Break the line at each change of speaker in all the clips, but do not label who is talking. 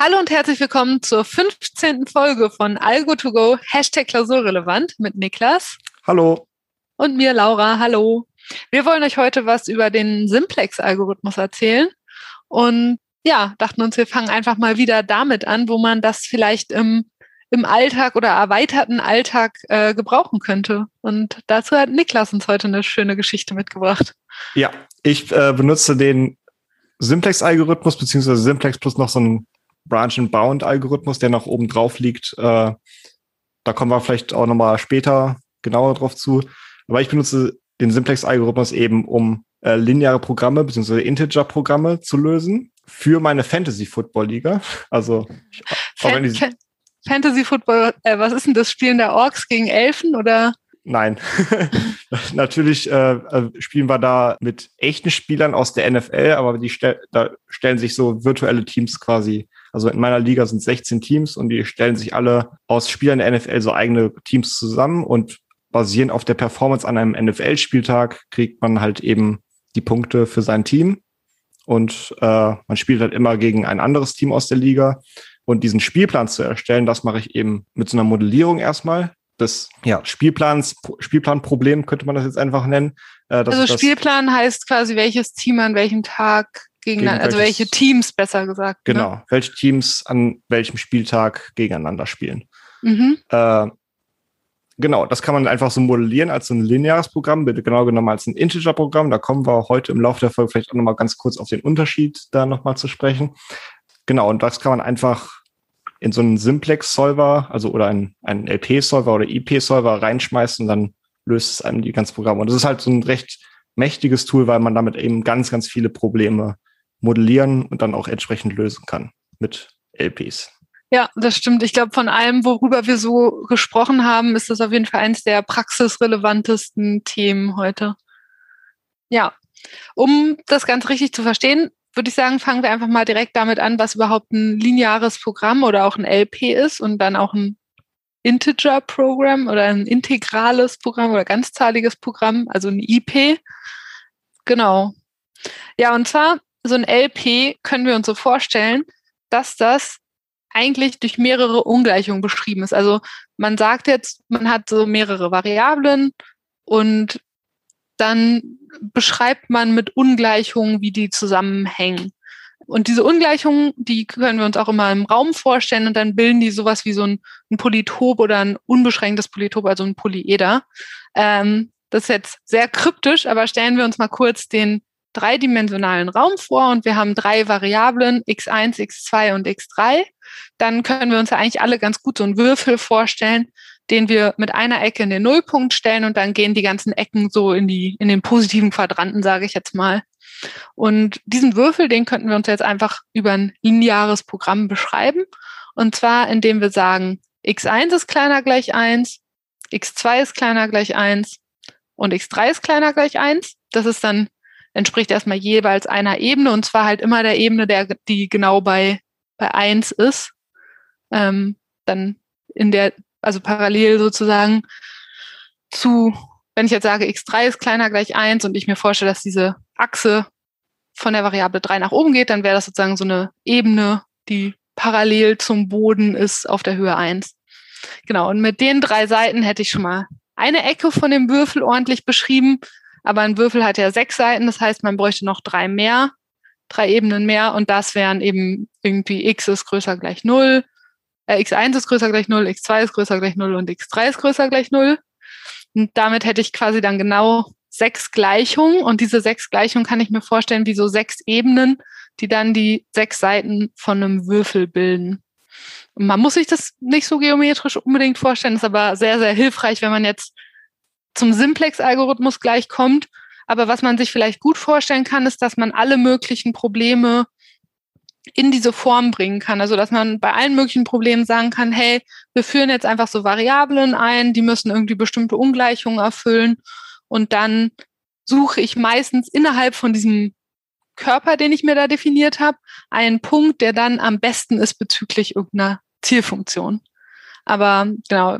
Hallo und herzlich willkommen zur 15. Folge von Algo2Go Hashtag Klausurrelevant mit Niklas.
Hallo.
Und mir, Laura. Hallo. Wir wollen euch heute was über den Simplex-Algorithmus erzählen und ja, dachten uns, wir fangen einfach mal wieder damit an, wo man das vielleicht im, im Alltag oder erweiterten Alltag äh, gebrauchen könnte. Und dazu hat Niklas uns heute eine schöne Geschichte mitgebracht.
Ja, ich äh, benutze den Simplex-Algorithmus, beziehungsweise Simplex plus noch so ein Branch-and-Bound-Algorithmus, der noch oben drauf liegt. Äh, da kommen wir vielleicht auch nochmal später genauer drauf zu. Aber ich benutze den Simplex-Algorithmus eben, um äh, lineare Programme bzw. Integer-Programme zu lösen für meine Fantasy-Football-Liga. Also ich
Fan Fan Fantasy-Football, äh, was ist denn das Spielen der Orks gegen Elfen oder?
Nein. Natürlich äh, äh, spielen wir da mit echten Spielern aus der NFL, aber die stell da stellen sich so virtuelle Teams quasi. Also in meiner Liga sind 16 Teams und die stellen sich alle aus Spielern der NFL so eigene Teams zusammen und basierend auf der Performance an einem NFL-Spieltag kriegt man halt eben die Punkte für sein Team. Und äh, man spielt halt immer gegen ein anderes Team aus der Liga. Und diesen Spielplan zu erstellen, das mache ich eben mit so einer Modellierung erstmal des ja, Spielplans, Spielplanproblem könnte man das jetzt einfach nennen.
Äh, also Spielplan heißt quasi, welches Team an welchem Tag gegeneinander, gegen also welche Teams besser gesagt.
Ne? Genau, ne? welche Teams an welchem Spieltag gegeneinander spielen. Mhm. Äh, genau, das kann man einfach so modellieren als ein lineares Programm, genau genommen als ein Integer-Programm. Da kommen wir heute im Laufe der Folge vielleicht auch nochmal ganz kurz auf den Unterschied da nochmal zu sprechen. Genau, und das kann man einfach in so einen Simplex-Solver, also oder einen, einen LP-Solver oder IP-Solver reinschmeißen, dann löst es einem die ganze Programme. Und das ist halt so ein recht mächtiges Tool, weil man damit eben ganz, ganz viele Probleme modellieren und dann auch entsprechend lösen kann mit LPs.
Ja, das stimmt. Ich glaube, von allem, worüber wir so gesprochen haben, ist das auf jeden Fall eines der praxisrelevantesten Themen heute. Ja, um das ganz richtig zu verstehen, würde ich sagen, fangen wir einfach mal direkt damit an, was überhaupt ein lineares Programm oder auch ein LP ist und dann auch ein Integer-Programm oder ein integrales Programm oder ganzzahliges Programm, also ein IP. Genau. Ja, und zwar so ein LP können wir uns so vorstellen, dass das eigentlich durch mehrere Ungleichungen beschrieben ist. Also man sagt jetzt, man hat so mehrere Variablen und dann beschreibt man mit Ungleichungen, wie die zusammenhängen. Und diese Ungleichungen, die können wir uns auch immer im Raum vorstellen und dann bilden die sowas wie so ein, ein Polytop oder ein unbeschränktes Polytop, also ein Polyeder. Ähm, das ist jetzt sehr kryptisch, aber stellen wir uns mal kurz den dreidimensionalen Raum vor und wir haben drei Variablen, x1, x2 und x3. Dann können wir uns ja eigentlich alle ganz gut so einen Würfel vorstellen, den wir mit einer Ecke in den Nullpunkt stellen und dann gehen die ganzen Ecken so in die, in den positiven Quadranten, sage ich jetzt mal. Und diesen Würfel, den könnten wir uns jetzt einfach über ein lineares Programm beschreiben. Und zwar, indem wir sagen, x1 ist kleiner gleich 1, x2 ist kleiner gleich 1 und x3 ist kleiner gleich 1. Das ist dann, entspricht erstmal jeweils einer Ebene und zwar halt immer der Ebene, der, die genau bei, bei 1 ist. Ähm, dann in der also parallel sozusagen zu, wenn ich jetzt sage, x3 ist kleiner gleich 1 und ich mir vorstelle, dass diese Achse von der Variable 3 nach oben geht, dann wäre das sozusagen so eine Ebene, die parallel zum Boden ist auf der Höhe 1. Genau, und mit den drei Seiten hätte ich schon mal eine Ecke von dem Würfel ordentlich beschrieben, aber ein Würfel hat ja sechs Seiten, das heißt, man bräuchte noch drei mehr, drei Ebenen mehr und das wären eben irgendwie x ist größer gleich 0, äh, x1 ist größer gleich 0, x2 ist größer gleich 0 und x3 ist größer gleich 0. Und damit hätte ich quasi dann genau sechs Gleichungen und diese sechs Gleichungen kann ich mir vorstellen wie so sechs Ebenen, die dann die sechs Seiten von einem Würfel bilden. Und man muss sich das nicht so geometrisch unbedingt vorstellen, ist aber sehr, sehr hilfreich, wenn man jetzt zum Simplex-Algorithmus gleich kommt. Aber was man sich vielleicht gut vorstellen kann, ist, dass man alle möglichen Probleme in diese Form bringen kann. Also dass man bei allen möglichen Problemen sagen kann, hey, wir führen jetzt einfach so Variablen ein, die müssen irgendwie bestimmte Ungleichungen erfüllen und dann suche ich meistens innerhalb von diesem Körper, den ich mir da definiert habe, einen Punkt, der dann am besten ist bezüglich irgendeiner Zielfunktion. Aber genau,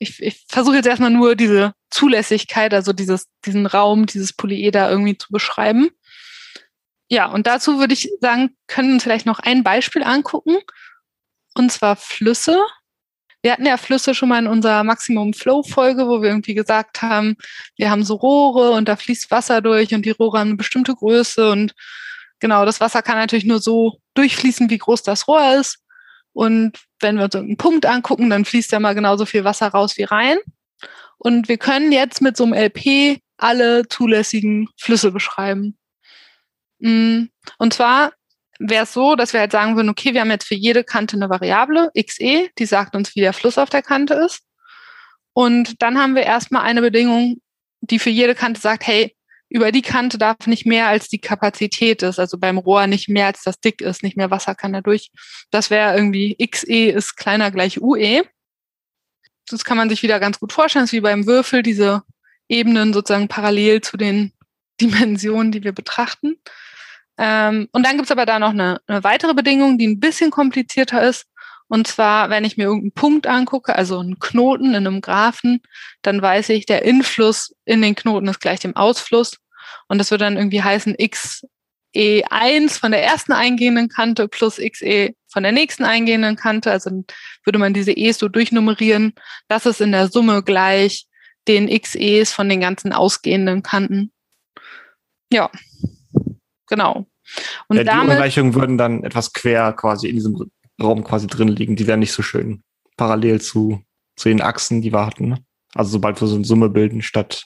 ich, ich versuche jetzt erstmal nur diese Zulässigkeit, also dieses, diesen Raum, dieses Polyeder irgendwie zu beschreiben. Ja, und dazu würde ich sagen, können wir uns vielleicht noch ein Beispiel angucken. und zwar Flüsse. Wir hatten ja Flüsse schon mal in unserer Maximum Flow Folge, wo wir irgendwie gesagt haben, wir haben so Rohre und da fließt Wasser durch und die Rohre haben eine bestimmte Größe und genau, das Wasser kann natürlich nur so durchfließen, wie groß das Rohr ist. Und wenn wir uns irgendeinen Punkt angucken, dann fließt ja mal genauso viel Wasser raus wie rein. Und wir können jetzt mit so einem LP alle zulässigen Flüsse beschreiben. Mm, und zwar wäre es so, dass wir halt sagen würden, okay, wir haben jetzt für jede Kante eine Variable, xe, die sagt uns, wie der Fluss auf der Kante ist. Und dann haben wir erstmal eine Bedingung, die für jede Kante sagt, hey, über die Kante darf nicht mehr als die Kapazität ist, also beim Rohr nicht mehr als das dick ist, nicht mehr Wasser kann da durch. Das wäre irgendwie xe ist kleiner gleich ue. Das kann man sich wieder ganz gut vorstellen, das ist wie beim Würfel, diese Ebenen sozusagen parallel zu den Dimensionen, die wir betrachten. Ähm, und dann gibt's aber da noch eine, eine weitere Bedingung, die ein bisschen komplizierter ist. Und zwar, wenn ich mir irgendeinen Punkt angucke, also einen Knoten in einem Graphen, dann weiß ich, der Influss in den Knoten ist gleich dem Ausfluss. Und das würde dann irgendwie heißen xe1 von der ersten eingehenden Kante plus xe von der nächsten eingehenden Kante. Also würde man diese e's so durchnummerieren. Das ist in der Summe gleich den xe's von den ganzen ausgehenden Kanten. Ja, genau.
Und ja, die damit, Ungleichungen würden dann etwas quer quasi in diesem Raum quasi drin liegen. Die wären nicht so schön parallel zu, zu den Achsen, die wir hatten. Ne? Also sobald wir so eine Summe bilden, statt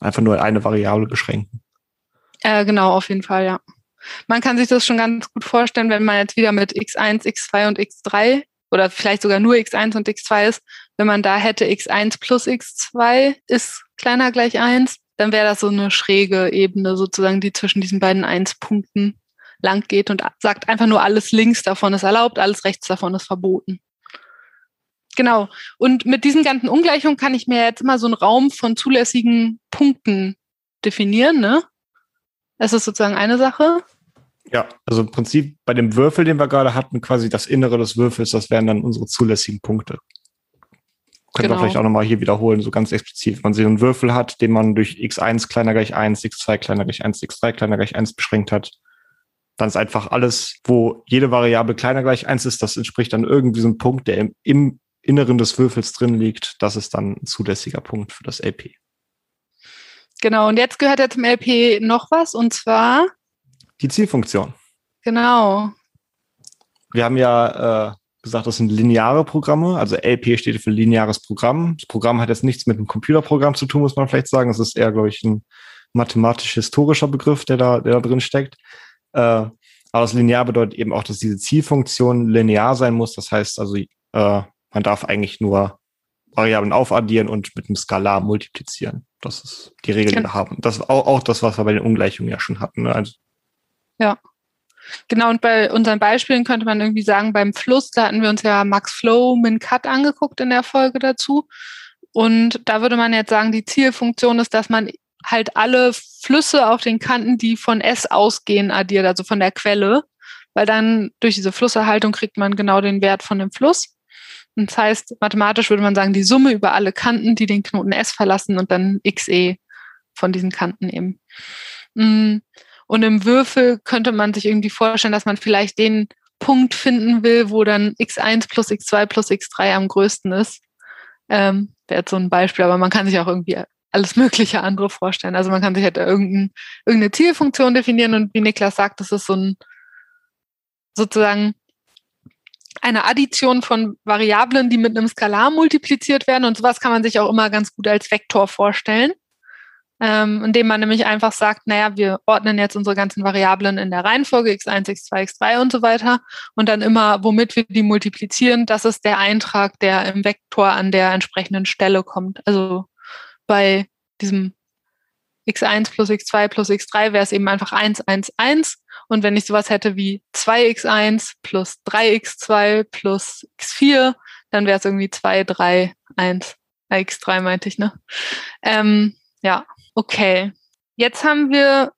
einfach nur eine Variable beschränken.
Äh, genau, auf jeden Fall, ja. Man kann sich das schon ganz gut vorstellen, wenn man jetzt wieder mit x1, x2 und x3 oder vielleicht sogar nur x1 und x2 ist, wenn man da hätte x1 plus x2 ist kleiner gleich 1, dann wäre das so eine schräge Ebene sozusagen, die zwischen diesen beiden 1-Punkten lang geht und sagt einfach nur, alles links davon ist erlaubt, alles rechts davon ist verboten. Genau. Und mit diesen ganzen Ungleichungen kann ich mir jetzt immer so einen Raum von zulässigen Punkten definieren, ne? Das ist sozusagen eine Sache.
Ja, also im Prinzip bei dem Würfel, den wir gerade hatten, quasi das Innere des Würfels, das wären dann unsere zulässigen Punkte. Können genau. wir vielleicht auch nochmal hier wiederholen, so ganz explizit. Wenn man so einen Würfel hat, den man durch x1 kleiner gleich 1, x2 kleiner gleich 1, x3 kleiner gleich 1 beschränkt hat, dann ist einfach alles, wo jede Variable kleiner gleich eins ist, das entspricht dann irgendwie so ein Punkt, der im, im Inneren des Würfels drin liegt. Das ist dann ein zulässiger Punkt für das LP.
Genau, und jetzt gehört ja zum LP noch was, und zwar
die Zielfunktion.
Genau.
Wir haben ja äh, gesagt, das sind lineare Programme. Also LP steht für lineares Programm. Das Programm hat jetzt nichts mit einem Computerprogramm zu tun, muss man vielleicht sagen. Es ist eher, glaube ich, ein mathematisch-historischer Begriff, der da, der da drin steckt. Äh, aber das linear bedeutet eben auch, dass diese Zielfunktion linear sein muss. Das heißt also, äh, man darf eigentlich nur Variablen aufaddieren und mit einem Skalar multiplizieren. Das ist die Regel, die wir haben. Das ist auch, auch das, was wir bei den Ungleichungen ja schon hatten. Ne? Also,
ja. Genau, und bei unseren Beispielen könnte man irgendwie sagen, beim Fluss, da hatten wir uns ja Max Flow, Min Cut angeguckt in der Folge dazu. Und da würde man jetzt sagen, die Zielfunktion ist, dass man halt alle Flüsse auf den Kanten, die von S ausgehen, addiert, also von der Quelle, weil dann durch diese Flusserhaltung kriegt man genau den Wert von dem Fluss. Das heißt, mathematisch würde man sagen, die Summe über alle Kanten, die den Knoten S verlassen und dann xe von diesen Kanten eben. Mm. Und im Würfel könnte man sich irgendwie vorstellen, dass man vielleicht den Punkt finden will, wo dann x1 plus x2 plus x3 am größten ist. Ähm, Wäre jetzt so ein Beispiel, aber man kann sich auch irgendwie alles mögliche andere vorstellen. Also man kann sich halt irgendein, irgendeine Zielfunktion definieren und wie Niklas sagt, das ist so ein sozusagen eine Addition von Variablen, die mit einem Skalar multipliziert werden. Und sowas kann man sich auch immer ganz gut als Vektor vorstellen, ähm, indem man nämlich einfach sagt, naja, wir ordnen jetzt unsere ganzen Variablen in der Reihenfolge x1, x2, x3 und so weiter. Und dann immer, womit wir die multiplizieren, das ist der Eintrag, der im Vektor an der entsprechenden Stelle kommt. Also bei diesem x1 plus x2 plus x3 wäre es eben einfach 1, 1, 1. Und wenn ich sowas hätte wie 2x1 plus 3x2 plus x4, dann wäre es irgendwie 2, 3, 1. x3 meinte ich, ne? Ähm, ja, okay. Jetzt haben wir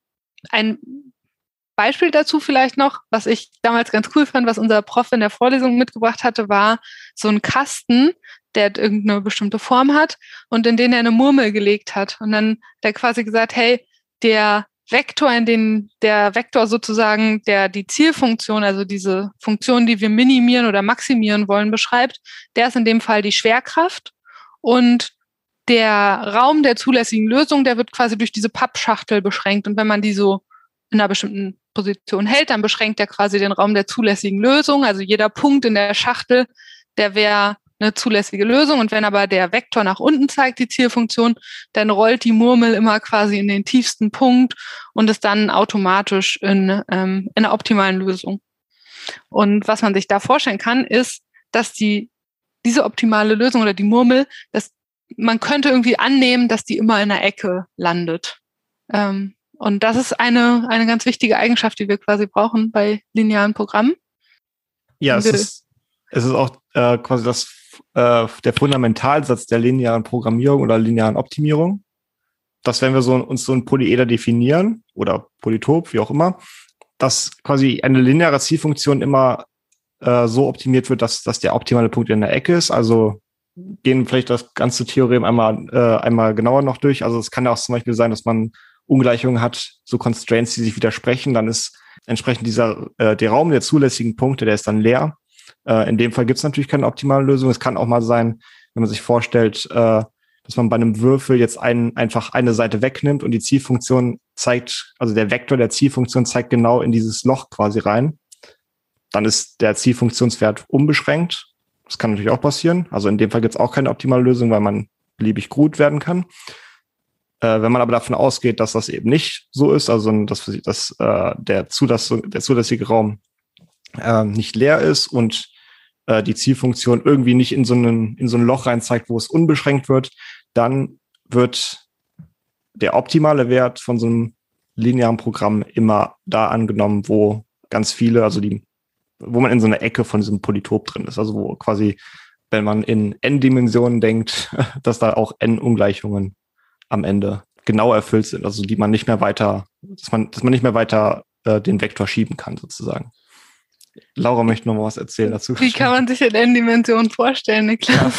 ein Beispiel dazu vielleicht noch, was ich damals ganz cool fand, was unser Prof in der Vorlesung mitgebracht hatte, war so ein Kasten, der irgendeine bestimmte Form hat und in den er eine Murmel gelegt hat. Und dann hat er quasi gesagt, hey, der Vektor, in den der Vektor sozusagen, der die Zielfunktion, also diese Funktion, die wir minimieren oder maximieren wollen, beschreibt, der ist in dem Fall die Schwerkraft. Und der Raum der zulässigen Lösung, der wird quasi durch diese Pappschachtel beschränkt. Und wenn man die so in einer bestimmten Position hält, dann beschränkt er quasi den Raum der zulässigen Lösung. Also jeder Punkt in der Schachtel, der wäre eine zulässige Lösung. Und wenn aber der Vektor nach unten zeigt, die Zielfunktion, dann rollt die Murmel immer quasi in den tiefsten Punkt und ist dann automatisch in, ähm, in einer optimalen Lösung. Und was man sich da vorstellen kann, ist, dass die, diese optimale Lösung oder die Murmel, dass man könnte irgendwie annehmen, dass die immer in der Ecke landet. Ähm, und das ist eine, eine ganz wichtige Eigenschaft, die wir quasi brauchen bei linearen Programmen.
Ja, es ist, es ist auch äh, quasi das äh, der Fundamentalsatz der linearen Programmierung oder linearen Optimierung, dass wenn wir so, uns so ein Polyeder definieren oder Polytop, wie auch immer, dass quasi eine lineare Zielfunktion immer äh, so optimiert wird, dass, dass der optimale Punkt in der Ecke ist. Also gehen vielleicht das ganze Theorem einmal, äh, einmal genauer noch durch. Also es kann ja auch zum Beispiel sein, dass man Ungleichungen hat, so Constraints, die sich widersprechen, dann ist entsprechend dieser äh, der Raum der zulässigen Punkte, der ist dann leer. Äh, in dem Fall gibt es natürlich keine optimale Lösung. Es kann auch mal sein, wenn man sich vorstellt, äh, dass man bei einem Würfel jetzt ein, einfach eine Seite wegnimmt und die Zielfunktion zeigt, also der Vektor der Zielfunktion zeigt genau in dieses Loch quasi rein. Dann ist der Zielfunktionswert unbeschränkt. Das kann natürlich auch passieren. Also in dem Fall gibt es auch keine optimale Lösung, weil man beliebig gut werden kann. Äh, wenn man aber davon ausgeht, dass das eben nicht so ist, also dass, dass äh, der, Zulassung, der zulässige Raum äh, nicht leer ist und äh, die Zielfunktion irgendwie nicht in so, einen, in so ein Loch rein zeigt, wo es unbeschränkt wird, dann wird der optimale Wert von so einem linearen Programm immer da angenommen, wo ganz viele, also die, wo man in so einer Ecke von diesem Polytop drin ist. Also wo quasi, wenn man in n-Dimensionen denkt, dass da auch n-Ungleichungen am Ende genau erfüllt sind, also die man nicht mehr weiter, dass man, dass man nicht mehr weiter äh, den Vektor schieben kann, sozusagen. Laura möchte noch mal was erzählen dazu.
Wie kann man sich in N-Dimensionen vorstellen, Niklas?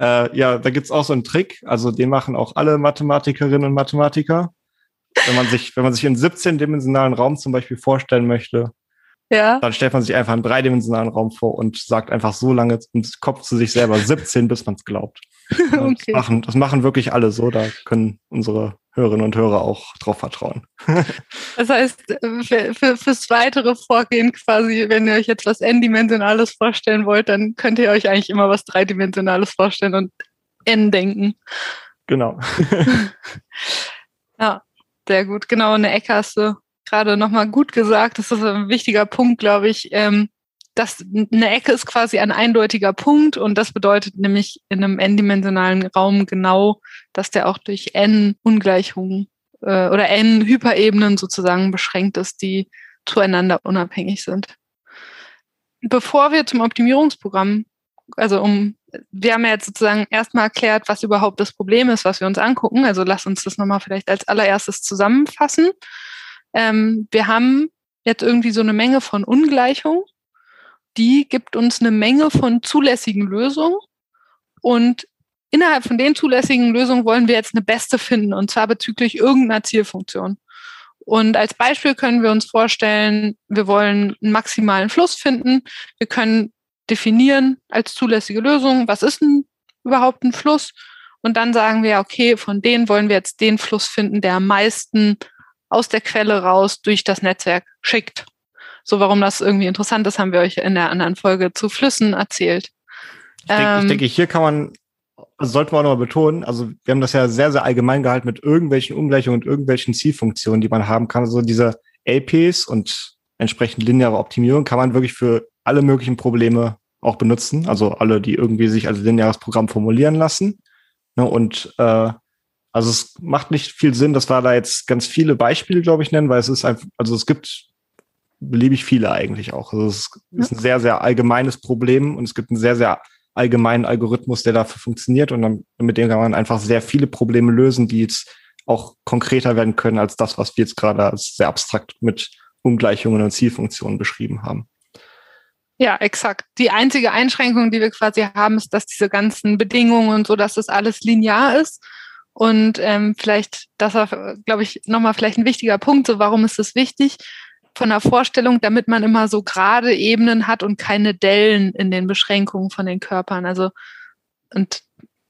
Ja. äh, ja, da gibt's auch so einen Trick. Also den machen auch alle Mathematikerinnen und Mathematiker. Wenn man sich, wenn man sich in 17-dimensionalen Raum zum Beispiel vorstellen möchte, ja. dann stellt man sich einfach einen dreidimensionalen Raum vor und sagt einfach so lange im Kopf zu sich selber 17, bis man es glaubt. okay. das, machen, das machen wirklich alle so. Da können unsere Hörerinnen und Hörer auch drauf vertrauen.
das heißt, für, für, fürs weitere Vorgehen quasi, wenn ihr euch jetzt was N-Dimensionales vorstellen wollt, dann könnt ihr euch eigentlich immer was Dreidimensionales vorstellen und N denken.
Genau.
ja, sehr gut. Genau, eine Ecke hast du gerade nochmal gut gesagt. Das ist ein wichtiger Punkt, glaube ich. Ähm, das, eine Ecke ist quasi ein eindeutiger Punkt und das bedeutet nämlich in einem n-dimensionalen Raum genau, dass der auch durch n Ungleichungen äh, oder n Hyperebenen sozusagen beschränkt ist, die zueinander unabhängig sind. Bevor wir zum Optimierungsprogramm, also um, wir haben ja jetzt sozusagen erstmal erklärt, was überhaupt das Problem ist, was wir uns angucken. Also lass uns das nochmal vielleicht als allererstes zusammenfassen. Ähm, wir haben jetzt irgendwie so eine Menge von Ungleichungen die gibt uns eine Menge von zulässigen Lösungen und innerhalb von den zulässigen Lösungen wollen wir jetzt eine beste finden und zwar bezüglich irgendeiner Zielfunktion. Und als Beispiel können wir uns vorstellen, wir wollen einen maximalen Fluss finden. Wir können definieren als zulässige Lösung, was ist denn überhaupt ein Fluss? Und dann sagen wir, okay, von denen wollen wir jetzt den Fluss finden, der am meisten aus der Quelle raus durch das Netzwerk schickt. So, warum das irgendwie interessant ist, haben wir euch in der anderen Folge zu Flüssen erzählt.
Ich denke, ähm, ich denke hier kann man, also sollte man auch nochmal betonen, also wir haben das ja sehr, sehr allgemein gehalten mit irgendwelchen Ungleichungen und irgendwelchen Zielfunktionen, die man haben kann. Also diese LPs und entsprechend lineare Optimierung kann man wirklich für alle möglichen Probleme auch benutzen. Also alle, die irgendwie sich als lineares Programm formulieren lassen. Ne, und äh, also es macht nicht viel Sinn, dass wir da jetzt ganz viele Beispiele, glaube ich, nennen, weil es ist einfach, also es gibt beliebig viele eigentlich auch. Also es ist ein sehr, sehr allgemeines Problem und es gibt einen sehr, sehr allgemeinen Algorithmus, der dafür funktioniert und dann, mit dem kann man einfach sehr viele Probleme lösen, die jetzt auch konkreter werden können als das, was wir jetzt gerade als sehr abstrakt mit Ungleichungen und Zielfunktionen beschrieben haben.
Ja, exakt. Die einzige Einschränkung, die wir quasi haben, ist, dass diese ganzen Bedingungen und so, dass das alles linear ist. Und ähm, vielleicht, das war, glaube ich, nochmal vielleicht ein wichtiger Punkt, so warum ist das wichtig? Von der Vorstellung, damit man immer so gerade Ebenen hat und keine Dellen in den Beschränkungen von den Körpern. Also, und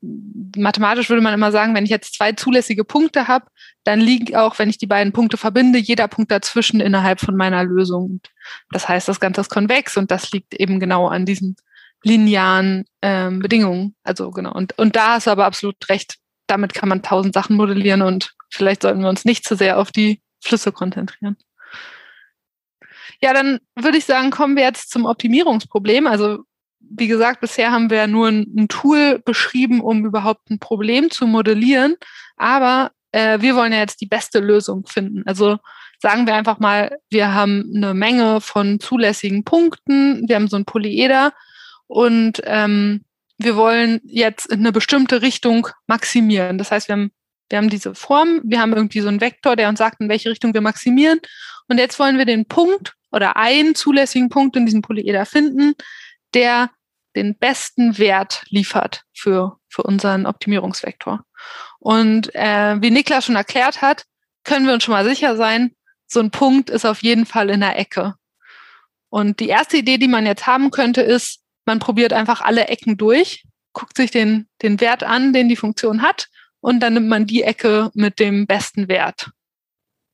mathematisch würde man immer sagen, wenn ich jetzt zwei zulässige Punkte habe, dann liegt auch, wenn ich die beiden Punkte verbinde, jeder Punkt dazwischen innerhalb von meiner Lösung. Das heißt, das Ganze ist konvex und das liegt eben genau an diesen linearen ähm, Bedingungen. Also genau. Und, und da hast du aber absolut recht. Damit kann man tausend Sachen modellieren und vielleicht sollten wir uns nicht zu sehr auf die Flüsse konzentrieren. Ja, dann würde ich sagen, kommen wir jetzt zum Optimierungsproblem. Also wie gesagt, bisher haben wir nur ein, ein Tool beschrieben, um überhaupt ein Problem zu modellieren. Aber äh, wir wollen ja jetzt die beste Lösung finden. Also sagen wir einfach mal, wir haben eine Menge von zulässigen Punkten, wir haben so ein Polyeder und ähm, wir wollen jetzt in eine bestimmte Richtung maximieren. Das heißt, wir haben, wir haben diese Form, wir haben irgendwie so einen Vektor, der uns sagt, in welche Richtung wir maximieren. Und jetzt wollen wir den Punkt oder einen zulässigen Punkt in diesem Polyeder finden, der den besten Wert liefert für, für unseren Optimierungsvektor. Und äh, wie Niklas schon erklärt hat, können wir uns schon mal sicher sein, so ein Punkt ist auf jeden Fall in der Ecke. Und die erste Idee, die man jetzt haben könnte, ist, man probiert einfach alle Ecken durch, guckt sich den, den Wert an, den die Funktion hat, und dann nimmt man die Ecke mit dem besten Wert.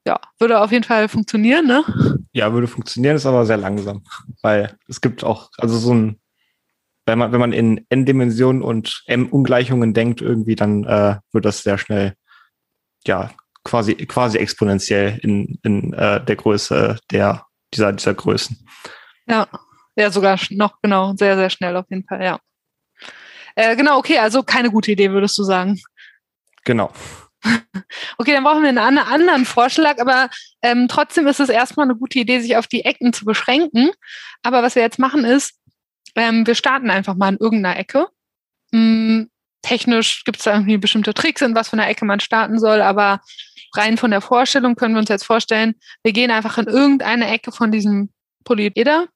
Ja, würde auf jeden Fall funktionieren, ne?
Ja, würde funktionieren, ist aber sehr langsam, weil es gibt auch, also so ein wenn man, wenn man in N-Dimensionen und M-Ungleichungen denkt, irgendwie, dann äh, wird das sehr schnell, ja, quasi, quasi exponentiell in, in äh, der Größe der, dieser, dieser Größen.
Ja, ja, sogar noch, genau, sehr, sehr schnell auf jeden Fall, ja. Äh, genau, okay, also keine gute Idee, würdest du sagen.
Genau.
Okay, dann brauchen wir einen anderen Vorschlag, aber ähm, trotzdem ist es erstmal eine gute Idee, sich auf die Ecken zu beschränken. Aber was wir jetzt machen ist, ähm, wir starten einfach mal in irgendeiner Ecke. Hm, technisch gibt es da irgendwie bestimmte Tricks, in was von der Ecke man starten soll, aber rein von der Vorstellung können wir uns jetzt vorstellen, wir gehen einfach in irgendeine Ecke von diesem Polyeder.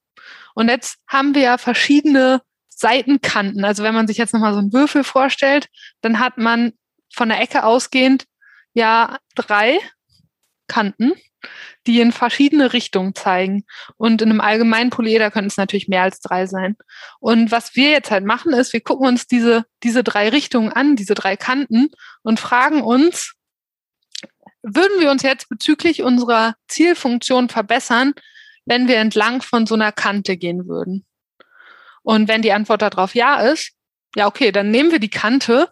Und jetzt haben wir ja verschiedene Seitenkanten. Also wenn man sich jetzt nochmal so einen Würfel vorstellt, dann hat man von der Ecke ausgehend ja drei Kanten die in verschiedene Richtungen zeigen. Und in einem allgemeinen Polyeder können es natürlich mehr als drei sein. Und was wir jetzt halt machen, ist, wir gucken uns diese, diese drei Richtungen an, diese drei Kanten und fragen uns, würden wir uns jetzt bezüglich unserer Zielfunktion verbessern, wenn wir entlang von so einer Kante gehen würden? Und wenn die Antwort darauf ja ist, ja, okay, dann nehmen wir die Kante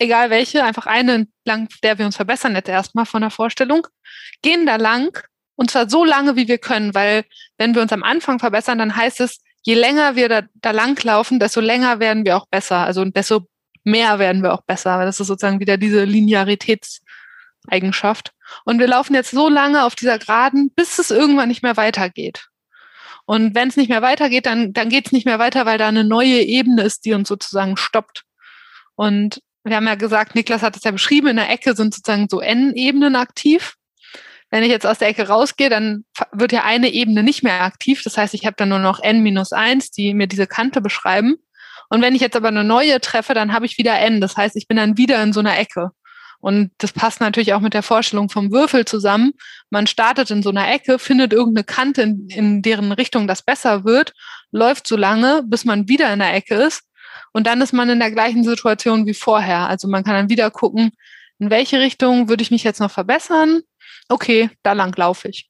egal welche, einfach eine lang, der wir uns verbessern jetzt erstmal von der Vorstellung, gehen da lang und zwar so lange, wie wir können, weil wenn wir uns am Anfang verbessern, dann heißt es, je länger wir da, da lang laufen, desto länger werden wir auch besser, also desto mehr werden wir auch besser, weil das ist sozusagen wieder diese Linearitätseigenschaft. Und wir laufen jetzt so lange auf dieser Geraden, bis es irgendwann nicht mehr weitergeht. Und wenn es nicht mehr weitergeht, dann, dann geht es nicht mehr weiter, weil da eine neue Ebene ist, die uns sozusagen stoppt. Und wir haben ja gesagt, Niklas hat es ja beschrieben, in der Ecke sind sozusagen so N-Ebenen aktiv. Wenn ich jetzt aus der Ecke rausgehe, dann wird ja eine Ebene nicht mehr aktiv. Das heißt, ich habe dann nur noch n minus eins, die mir diese Kante beschreiben. Und wenn ich jetzt aber eine neue treffe, dann habe ich wieder n. Das heißt, ich bin dann wieder in so einer Ecke. Und das passt natürlich auch mit der Vorstellung vom Würfel zusammen. Man startet in so einer Ecke, findet irgendeine Kante, in, in deren Richtung das besser wird, läuft so lange, bis man wieder in der Ecke ist und dann ist man in der gleichen Situation wie vorher. Also man kann dann wieder gucken, in welche Richtung würde ich mich jetzt noch verbessern? Okay, da lang laufe ich.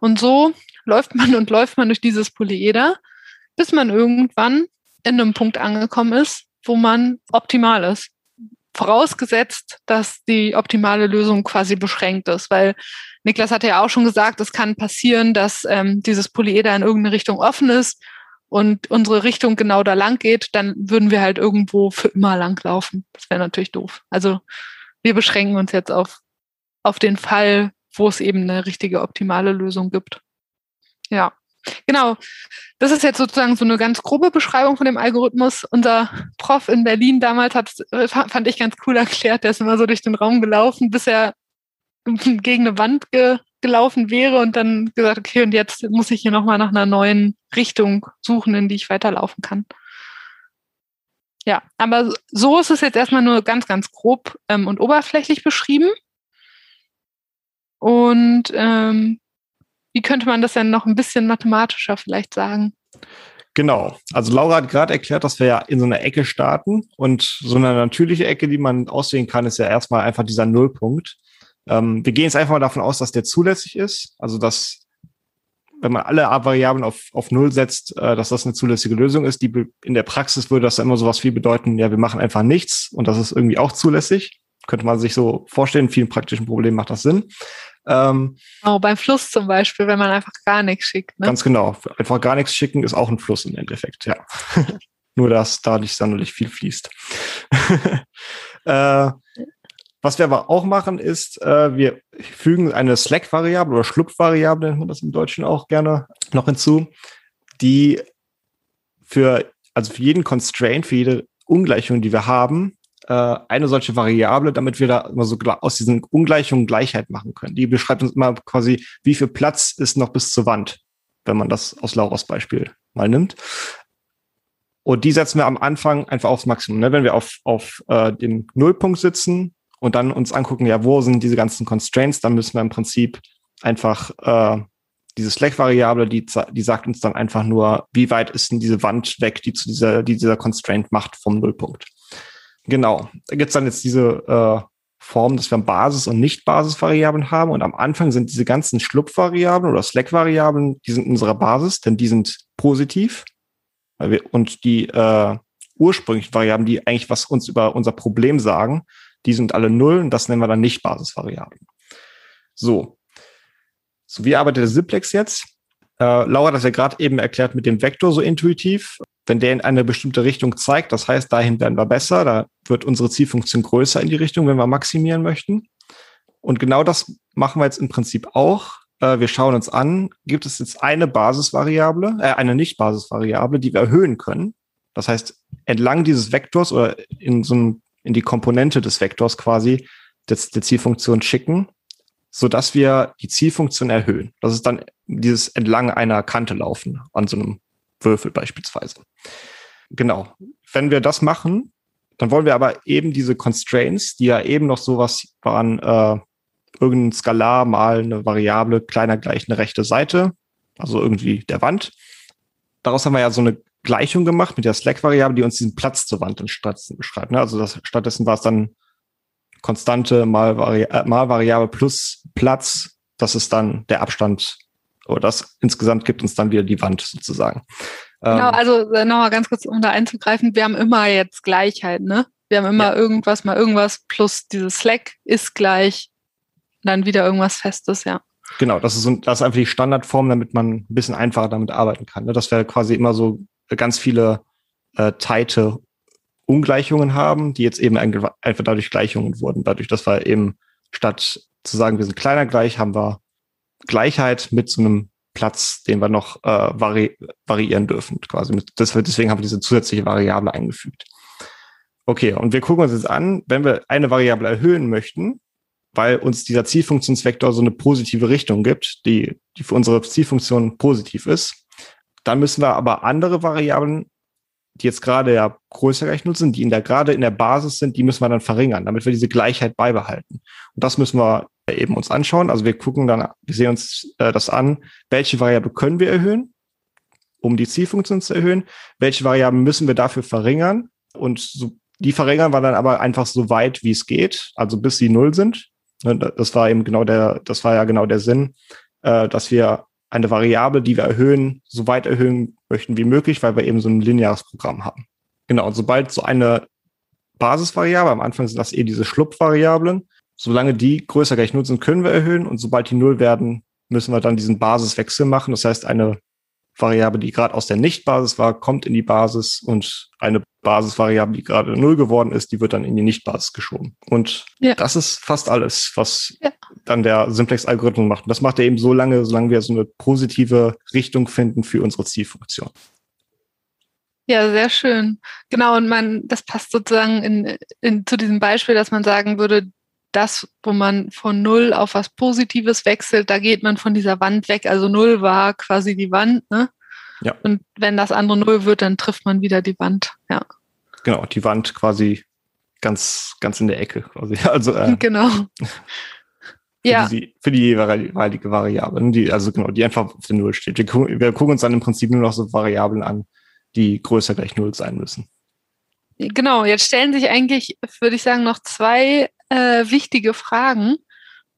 Und so läuft man und läuft man durch dieses Polyeder, bis man irgendwann in einem Punkt angekommen ist, wo man optimal ist. Vorausgesetzt, dass die optimale Lösung quasi beschränkt ist, weil Niklas hatte ja auch schon gesagt, es kann passieren, dass ähm, dieses Polyeder in irgendeine Richtung offen ist und unsere Richtung genau da lang geht, dann würden wir halt irgendwo für immer lang laufen. Das wäre natürlich doof. Also wir beschränken uns jetzt auf, auf den Fall, wo es eben eine richtige optimale Lösung gibt. Ja, genau. Das ist jetzt sozusagen so eine ganz grobe Beschreibung von dem Algorithmus. Unser Prof in Berlin damals hat, fand ich ganz cool erklärt, der ist immer so durch den Raum gelaufen, bis er gegen eine Wand ge gelaufen wäre und dann gesagt, okay, und jetzt muss ich hier nochmal nach einer neuen Richtung suchen, in die ich weiterlaufen kann. Ja, aber so ist es jetzt erstmal nur ganz, ganz grob ähm, und oberflächlich beschrieben. Und ähm, wie könnte man das denn noch ein bisschen mathematischer vielleicht sagen?
Genau. Also Laura hat gerade erklärt, dass wir ja in so einer Ecke starten und so eine natürliche Ecke, die man auswählen kann, ist ja erstmal einfach dieser Nullpunkt. Ähm, wir gehen jetzt einfach mal davon aus, dass der zulässig ist. Also dass, wenn man alle A-Variablen auf, auf Null setzt, äh, dass das eine zulässige Lösung ist. Die in der Praxis würde das immer sowas wie bedeuten, ja, wir machen einfach nichts und das ist irgendwie auch zulässig. Könnte man sich so vorstellen, in vielen praktischen Problemen macht das Sinn.
Ähm, oh, beim Fluss zum Beispiel, wenn man einfach gar nichts schickt.
Ne? Ganz genau. Einfach gar nichts schicken ist auch ein Fluss im Endeffekt, ja. Nur, dass da nicht sonderlich viel fließt. äh, was wir aber auch machen, ist, äh, wir fügen eine Slack-Variable oder Schlupf-Variable, nennt man das im Deutschen auch gerne, noch hinzu, die für, also für jeden Constraint, für jede Ungleichung, die wir haben, äh, eine solche Variable, damit wir da immer so aus diesen Ungleichungen Gleichheit machen können. Die beschreibt uns immer quasi, wie viel Platz ist noch bis zur Wand, wenn man das aus Lauras Beispiel mal nimmt. Und die setzen wir am Anfang einfach aufs Maximum. Ne? Wenn wir auf, auf äh, dem Nullpunkt sitzen, und dann uns angucken, ja, wo sind diese ganzen Constraints, dann müssen wir im Prinzip einfach äh, diese Slack-Variable, die, die sagt uns dann einfach nur, wie weit ist denn diese Wand weg, die zu dieser, die dieser Constraint macht vom Nullpunkt. Genau. Da gibt's dann jetzt diese äh, Form, dass wir Basis- und Nicht-Basis-Variablen haben. Und am Anfang sind diese ganzen Schlupf-Variablen oder Slack-Variablen, die sind in unserer Basis, denn die sind positiv. Und die äh, ursprünglichen Variablen, die eigentlich was uns über unser Problem sagen, die sind alle null und das nennen wir dann nicht Basisvariablen. So. So, wie arbeitet der Simplex jetzt? Äh, Laura hat das ja gerade eben erklärt mit dem Vektor so intuitiv. Wenn der in eine bestimmte Richtung zeigt, das heißt, dahin werden wir besser, da wird unsere Zielfunktion größer in die Richtung, wenn wir maximieren möchten. Und genau das machen wir jetzt im Prinzip auch. Äh, wir schauen uns an, gibt es jetzt eine Basisvariable, äh, eine Nicht-Basisvariable, die wir erhöhen können. Das heißt, entlang dieses Vektors oder in so einem in die Komponente des Vektors quasi des, der Zielfunktion schicken, so dass wir die Zielfunktion erhöhen. Das ist dann dieses entlang einer Kante laufen, an so einem Würfel beispielsweise. Genau. Wenn wir das machen, dann wollen wir aber eben diese Constraints, die ja eben noch sowas waren, äh, irgendein Skalar mal eine Variable kleiner gleich eine rechte Seite, also irgendwie der Wand. Daraus haben wir ja so eine Gleichung gemacht mit der Slack-Variable, die uns diesen Platz zur Wand beschreibt. Ne? Also das, stattdessen war es dann Konstante mal, Vari äh, mal Variable plus Platz. Das ist dann der Abstand oder das insgesamt gibt uns dann wieder die Wand sozusagen.
Genau, ähm, also äh, nochmal ganz kurz, um da einzugreifen, wir haben immer jetzt Gleichheit, ne? Wir haben immer ja. irgendwas mal irgendwas plus dieses Slack ist gleich, dann wieder irgendwas Festes, ja.
Genau, das ist, das ist einfach die Standardform, damit man ein bisschen einfacher damit arbeiten kann. Ne? Das wäre quasi immer so ganz viele äh, teite Ungleichungen haben, die jetzt eben einfach dadurch Gleichungen wurden. Dadurch, dass wir eben statt zu sagen, wir sind kleiner gleich, haben wir Gleichheit mit so einem Platz, den wir noch äh, vari variieren dürfen, quasi. Deswegen haben wir diese zusätzliche Variable eingefügt. Okay, und wir gucken uns jetzt an, wenn wir eine Variable erhöhen möchten, weil uns dieser Zielfunktionsvektor so eine positive Richtung gibt, die, die für unsere Zielfunktion positiv ist, dann müssen wir aber andere Variablen, die jetzt gerade ja größer gleich null sind, die in der, gerade in der Basis sind, die müssen wir dann verringern, damit wir diese Gleichheit beibehalten. Und das müssen wir eben uns anschauen. Also wir gucken dann, wir sehen uns äh, das an, welche Variable können wir erhöhen, um die Zielfunktion zu erhöhen, welche Variablen müssen wir dafür verringern und so, die verringern wir dann aber einfach so weit, wie es geht, also bis sie null sind. Ne, das war eben genau der, das war ja genau der Sinn, äh, dass wir eine Variable, die wir erhöhen, so weit erhöhen möchten wie möglich, weil wir eben so ein lineares Programm haben. Genau, und sobald so eine Basisvariable, am Anfang sind das eh diese Schlupfvariablen, solange die größer gleich null sind, können wir erhöhen und sobald die null werden, müssen wir dann diesen Basiswechsel machen. Das heißt, eine Variable, die gerade aus der Nicht-Basis war, kommt in die Basis und eine Basisvariable, die gerade null geworden ist, die wird dann in die Nicht-Basis geschoben. Und ja. das ist fast alles, was ja. dann der Simplex-Algorithmus macht. Und das macht er eben so lange, solange wir so eine positive Richtung finden für unsere Zielfunktion.
Ja, sehr schön. Genau, und man, das passt sozusagen in, in, zu diesem Beispiel, dass man sagen würde, das, wo man von Null auf was Positives wechselt, da geht man von dieser Wand weg. Also Null war quasi die Wand, ne? Ja. Und wenn das andere Null wird, dann trifft man wieder die Wand. Ja.
Genau, die Wand quasi ganz, ganz in der Ecke quasi. Also, äh,
genau.
Für ja. Die, für die jeweilige Variable, ne, die, also genau, die einfach auf der Null steht. Wir, gucken, wir gucken uns dann im Prinzip nur noch so Variablen an, die größer gleich Null sein müssen.
Genau, jetzt stellen sich eigentlich, würde ich sagen, noch zwei äh, wichtige Fragen.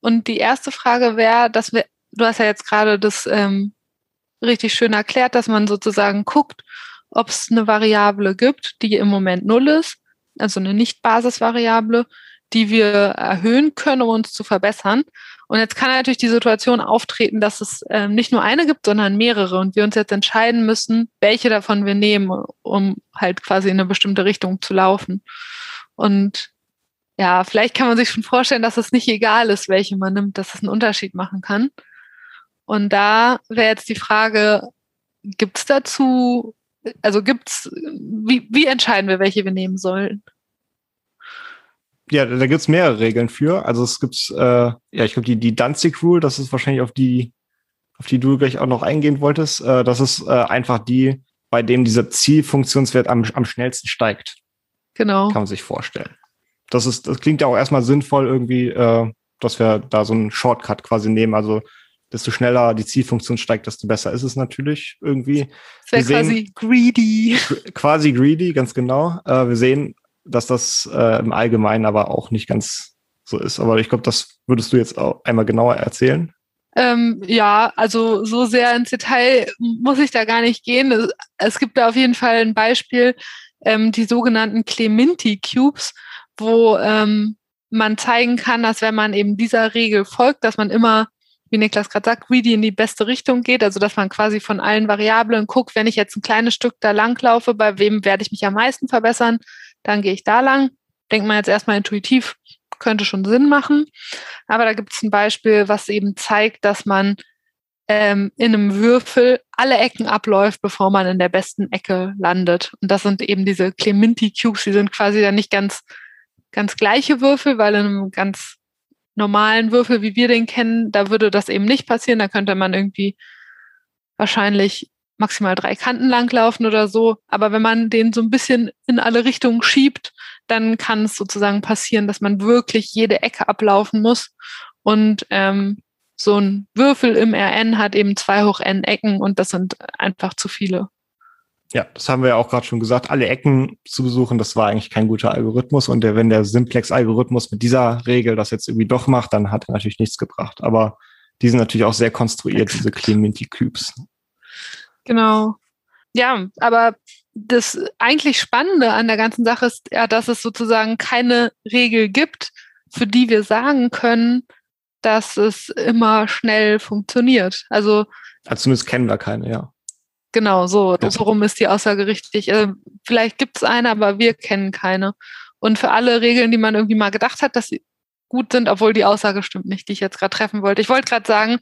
Und die erste Frage wäre, dass wir, du hast ja jetzt gerade das ähm, richtig schön erklärt, dass man sozusagen guckt, ob es eine Variable gibt, die im Moment null ist, also eine Nicht-Basis-Variable, die wir erhöhen können, um uns zu verbessern. Und jetzt kann natürlich die Situation auftreten, dass es äh, nicht nur eine gibt, sondern mehrere und wir uns jetzt entscheiden müssen, welche davon wir nehmen, um halt quasi in eine bestimmte Richtung zu laufen. Und ja, vielleicht kann man sich schon vorstellen, dass es nicht egal ist, welche man nimmt, dass es einen Unterschied machen kann. Und da wäre jetzt die Frage, gibt es dazu, also gibt's, wie, wie entscheiden wir, welche wir nehmen sollen?
Ja, da gibt's mehrere Regeln für. Also es gibt, äh, ja, ich glaube, die, die Danzig Rule, das ist wahrscheinlich auf die, auf die du gleich auch noch eingehen wolltest. Äh, das ist äh, einfach die, bei dem dieser Zielfunktionswert am, am schnellsten steigt.
Genau.
Kann man sich vorstellen. Das ist, das klingt ja auch erstmal sinnvoll irgendwie, äh, dass wir da so einen Shortcut quasi nehmen. Also desto schneller die Zielfunktion steigt, desto besser ist es natürlich irgendwie.
Das wäre quasi greedy.
Quasi greedy, ganz genau. Äh, wir sehen dass das äh, im Allgemeinen aber auch nicht ganz so ist. Aber ich glaube, das würdest du jetzt auch einmal genauer erzählen.
Ähm, ja, also so sehr ins Detail muss ich da gar nicht gehen. Es, gibt da auf jeden Fall ein Beispiel, ähm, die sogenannten Clementi Cubes, wo ähm, man zeigen kann, dass wenn man eben dieser Regel folgt, dass man immer, wie Niklas gerade sagt, greedy in die beste Richtung geht, also dass man quasi von allen Variablen guckt, wenn ich jetzt ein kleines Stück da langlaufe, bei wem werde ich mich am meisten verbessern, dann gehe ich da lang. Denkt man jetzt erstmal intuitiv, könnte schon Sinn machen. Aber da gibt es ein Beispiel, was eben zeigt, dass man ähm, in einem Würfel alle Ecken abläuft, bevor man in der besten Ecke landet. Und das sind eben diese Clementi Cubes, die sind quasi dann nicht ganz, ganz gleiche Würfel, weil in einem ganz normalen Würfel, wie wir den kennen, da würde das eben nicht passieren. Da könnte man irgendwie wahrscheinlich maximal drei Kanten langlaufen oder so. Aber wenn man den so ein bisschen in alle Richtungen schiebt, dann kann es sozusagen passieren, dass man wirklich jede Ecke ablaufen muss. Und ähm, so ein Würfel im RN hat eben zwei hoch n Ecken und das sind einfach zu viele.
Ja, das haben wir ja auch gerade schon gesagt. Alle Ecken zu besuchen, das war eigentlich kein guter Algorithmus. Und der, wenn der Simplex-Algorithmus mit dieser Regel das jetzt irgendwie doch macht, dann hat er natürlich nichts gebracht. Aber die sind natürlich auch sehr konstruiert, diese Clementi Cubes.
Genau. Ja, aber das eigentlich Spannende an der ganzen Sache ist ja, dass es sozusagen keine Regel gibt, für die wir sagen können, dass es immer schnell funktioniert. Also,
also zumindest kennen wir keine, ja.
Genau, so, ja. so rum ist die Aussage richtig. Also, vielleicht gibt es eine, aber wir kennen keine. Und für alle Regeln, die man irgendwie mal gedacht hat, dass sie gut sind, obwohl die Aussage stimmt nicht, die ich jetzt gerade treffen wollte. Ich wollte gerade sagen,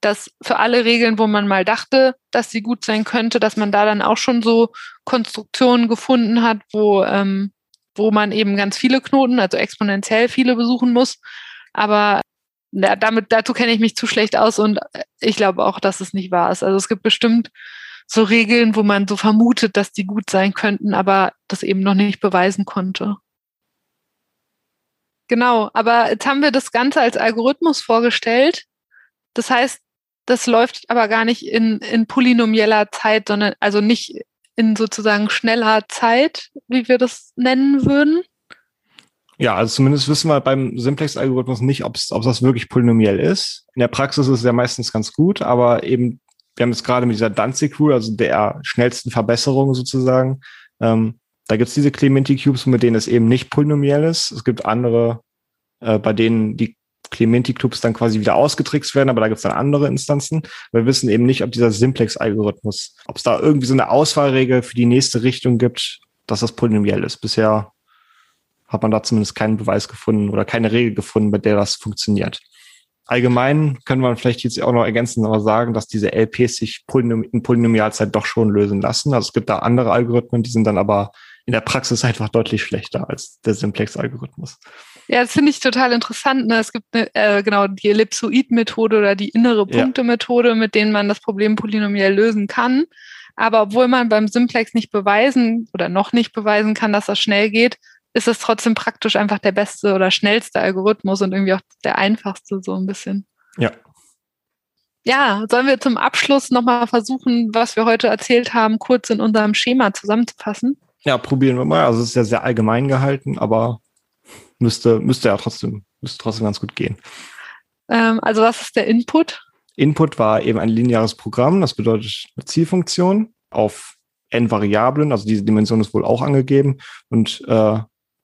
dass für alle Regeln, wo man mal dachte, dass sie gut sein könnte, dass man da dann auch schon so Konstruktionen gefunden hat, wo, ähm, wo man eben ganz viele Knoten, also exponentiell viele besuchen muss. Aber ja, damit, dazu kenne ich mich zu schlecht aus und ich glaube auch, dass es nicht wahr ist. Also es gibt bestimmt so Regeln, wo man so vermutet, dass die gut sein könnten, aber das eben noch nicht beweisen konnte. Genau, aber jetzt haben wir das Ganze als Algorithmus vorgestellt. Das heißt, das läuft aber gar nicht in, in polynomieller Zeit, sondern also nicht in sozusagen schneller Zeit, wie wir das nennen würden.
Ja, also zumindest wissen wir beim Simplex-Algorithmus nicht, ob das wirklich polynomiell ist. In der Praxis ist es ja meistens ganz gut, aber eben, wir haben es gerade mit dieser Danzig-Rule, also der schnellsten Verbesserung sozusagen, ähm, da gibt es diese Clementi-Cubes, mit denen es eben nicht polynomiell ist. Es gibt andere, äh, bei denen die Clementi-Clubs dann quasi wieder ausgetrickst werden, aber da gibt es dann andere Instanzen. Wir wissen eben nicht, ob dieser Simplex-Algorithmus, ob es da irgendwie so eine Auswahlregel für die nächste Richtung gibt, dass das polynomiell ist. Bisher hat man da zumindest keinen Beweis gefunden oder keine Regel gefunden, bei der das funktioniert. Allgemein können wir vielleicht jetzt auch noch ergänzend aber sagen, dass diese LPs sich in Polynomialzeit doch schon lösen lassen. Also es gibt da andere Algorithmen, die sind dann aber in der Praxis einfach deutlich schlechter als der Simplex-Algorithmus.
Ja, das finde ich total interessant. Ne? Es gibt eine, äh, genau die Ellipsoid-Methode oder die innere Punkte-Methode, mit denen man das Problem polynomiell lösen kann. Aber obwohl man beim Simplex nicht beweisen oder noch nicht beweisen kann, dass das schnell geht, ist es trotzdem praktisch einfach der beste oder schnellste Algorithmus und irgendwie auch der einfachste so ein bisschen.
Ja.
Ja, sollen wir zum Abschluss nochmal versuchen, was wir heute erzählt haben, kurz in unserem Schema zusammenzufassen?
Ja, probieren wir mal. Also es ist ja sehr allgemein gehalten, aber müsste, müsste ja trotzdem, müsste trotzdem ganz gut gehen.
Ähm, also was ist der Input?
Input war eben ein lineares Programm, das bedeutet eine Zielfunktion auf n Variablen, also diese Dimension ist wohl auch angegeben und äh,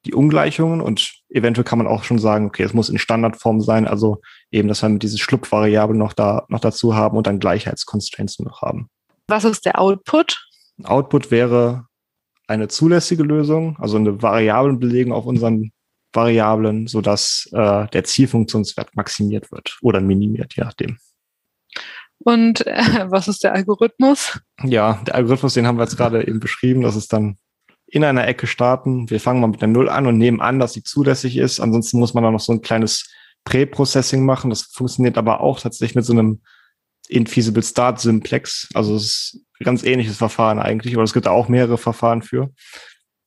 die Ungleichungen und eventuell kann man auch schon sagen, okay, es muss in Standardform sein, also eben, dass wir mit diese Schlupfvariable noch da noch dazu haben und dann Gleichheitsconstraints noch haben.
Was ist der Output?
Output wäre eine zulässige Lösung, also eine Variablenbelegung auf unseren Variablen, sodass äh, der Zielfunktionswert maximiert wird oder minimiert, je nachdem.
Und äh, was ist der Algorithmus?
Ja, der Algorithmus, den haben wir jetzt gerade eben beschrieben. Das ist dann in einer Ecke starten. Wir fangen mal mit der Null an und nehmen an, dass sie zulässig ist. Ansonsten muss man da noch so ein kleines Präprocessing machen. Das funktioniert aber auch tatsächlich mit so einem Infeasible Start Simplex. Also es ist ein ganz ähnliches Verfahren eigentlich, aber es gibt da auch mehrere Verfahren für.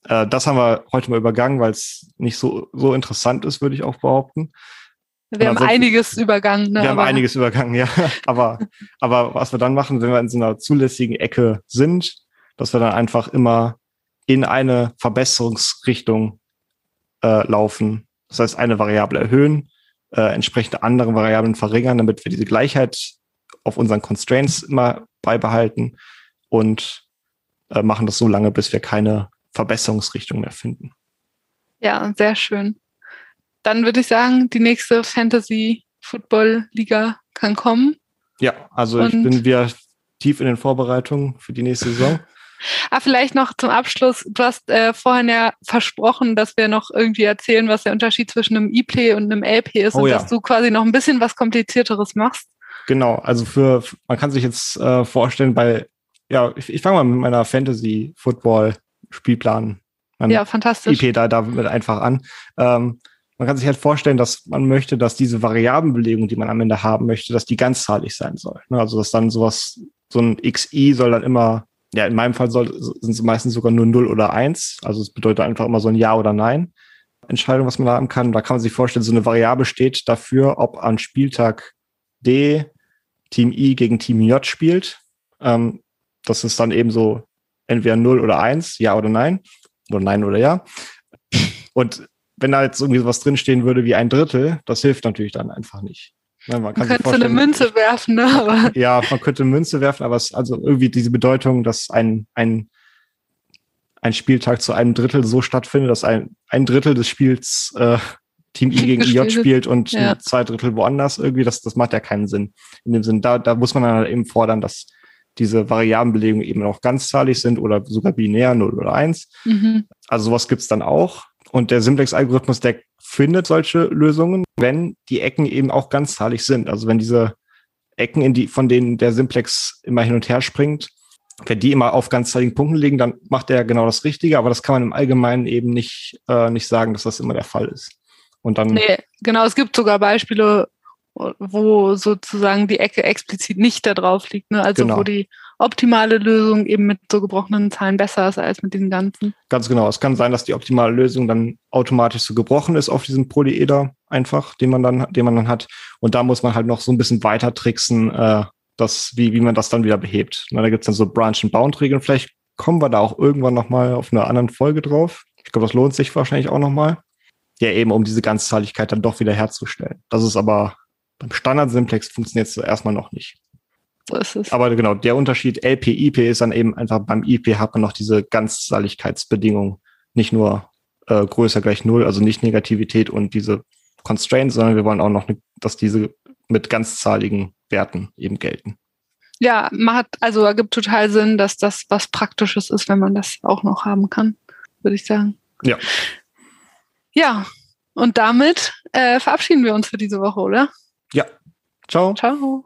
Äh, das haben wir heute mal übergangen, weil es nicht so, so interessant ist, würde ich auch behaupten.
Wir haben einiges übergangen.
Ne, wir haben einiges übergangen, ja. aber, aber was wir dann machen, wenn wir in so einer zulässigen Ecke sind, dass wir dann einfach immer in eine Verbesserungsrichtung äh, laufen. Das heißt, eine Variable erhöhen, äh, entsprechende andere Variablen verringern, damit wir diese Gleichheit auf unseren Constraints immer beibehalten und äh, machen das so lange, bis wir keine Verbesserungsrichtung mehr finden.
Ja, sehr schön. Dann würde ich sagen, die nächste Fantasy Football Liga kann kommen.
Ja, also Und ich bin wieder tief in den Vorbereitungen für die nächste Saison.
Ah, vielleicht noch zum Abschluss. Du hast äh, vorhin ja versprochen, dass wir noch irgendwie erzählen, was der Unterschied zwischen einem IP und einem LP ist oh, und ja. dass du quasi noch ein bisschen was komplizierteres machst.
Genau, also für, man kann sich jetzt äh, vorstellen, bei, ja, ich, ich fange mal mit meiner Fantasy Football Spielplan.
ja, fantastisch.
IP da damit einfach an. Ähm, man kann sich halt vorstellen, dass man möchte, dass diese Variablenbelegung, die man am Ende haben möchte, dass die ganzzahlig sein soll. Ne? Also dass dann sowas, so ein XI soll dann immer, ja, in meinem Fall sind es meistens sogar nur 0 oder 1. Also es bedeutet einfach immer so ein Ja oder Nein. Entscheidung, was man haben kann. Da kann man sich vorstellen, so eine Variable steht dafür, ob an Spieltag D Team I gegen Team J spielt. Ähm, das ist dann eben so entweder 0 oder 1, ja oder nein. Oder nein oder ja. Und wenn da jetzt irgendwie sowas drinstehen würde wie ein Drittel, das hilft natürlich dann einfach nicht.
Ja, man, man könnte eine Münze werfen, ne?
Aber ja, man könnte Münze werfen, aber es also irgendwie diese Bedeutung, dass ein, ein, ein Spieltag zu einem Drittel so stattfindet, dass ein, ein Drittel des Spiels äh, Team I gegen IJ spielt und ja. zwei Drittel woanders irgendwie, das, das macht ja keinen Sinn. In dem Sinn, da, da muss man dann halt eben fordern, dass diese Variablenbelegungen eben auch ganzzahlig sind oder sogar binär 0 oder 1. Mhm. Also sowas gibt's dann auch. Und der Simplex-Algorithmus, der findet solche Lösungen, wenn die Ecken eben auch ganzzahlig sind. Also wenn diese Ecken, in die, von denen der Simplex immer hin und her springt, wenn die immer auf ganzzahligen Punkten liegen, dann macht er genau das Richtige. Aber das kann man im Allgemeinen eben nicht, äh, nicht sagen, dass das immer der Fall ist. Und dann.
Nee, genau, es gibt sogar Beispiele, wo sozusagen die Ecke explizit nicht da drauf liegt. Ne? Also genau. wo die optimale Lösung eben mit so gebrochenen Zahlen besser ist als mit diesen ganzen.
Ganz genau. Es kann sein, dass die optimale Lösung dann automatisch so gebrochen ist auf diesem Polyeder einfach, den man dann, den man dann hat. Und da muss man halt noch so ein bisschen weiter tricksen, äh, das, wie, wie man das dann wieder behebt. Na, da gibt's dann so Branch and Bound Regeln. Vielleicht kommen wir da auch irgendwann nochmal auf einer anderen Folge drauf. Ich glaube, das lohnt sich wahrscheinlich auch nochmal. Ja, eben um diese Ganzzahligkeit dann doch wieder herzustellen. Das ist aber beim Standard-Simplex funktioniert es erstmal noch nicht.
So ist es.
Aber genau, der Unterschied LP, IP ist dann eben einfach beim IP hat man noch diese Ganzzahligkeitsbedingung. Nicht nur äh, größer gleich Null, also nicht Negativität und diese Constraints, sondern wir wollen auch noch, dass diese mit ganzzahligen Werten eben gelten.
Ja, macht, also ergibt total Sinn, dass das was Praktisches ist, wenn man das auch noch haben kann, würde ich sagen.
Ja.
Ja, und damit äh, verabschieden wir uns für diese Woche, oder?
Ja. Ciao.
Ciao.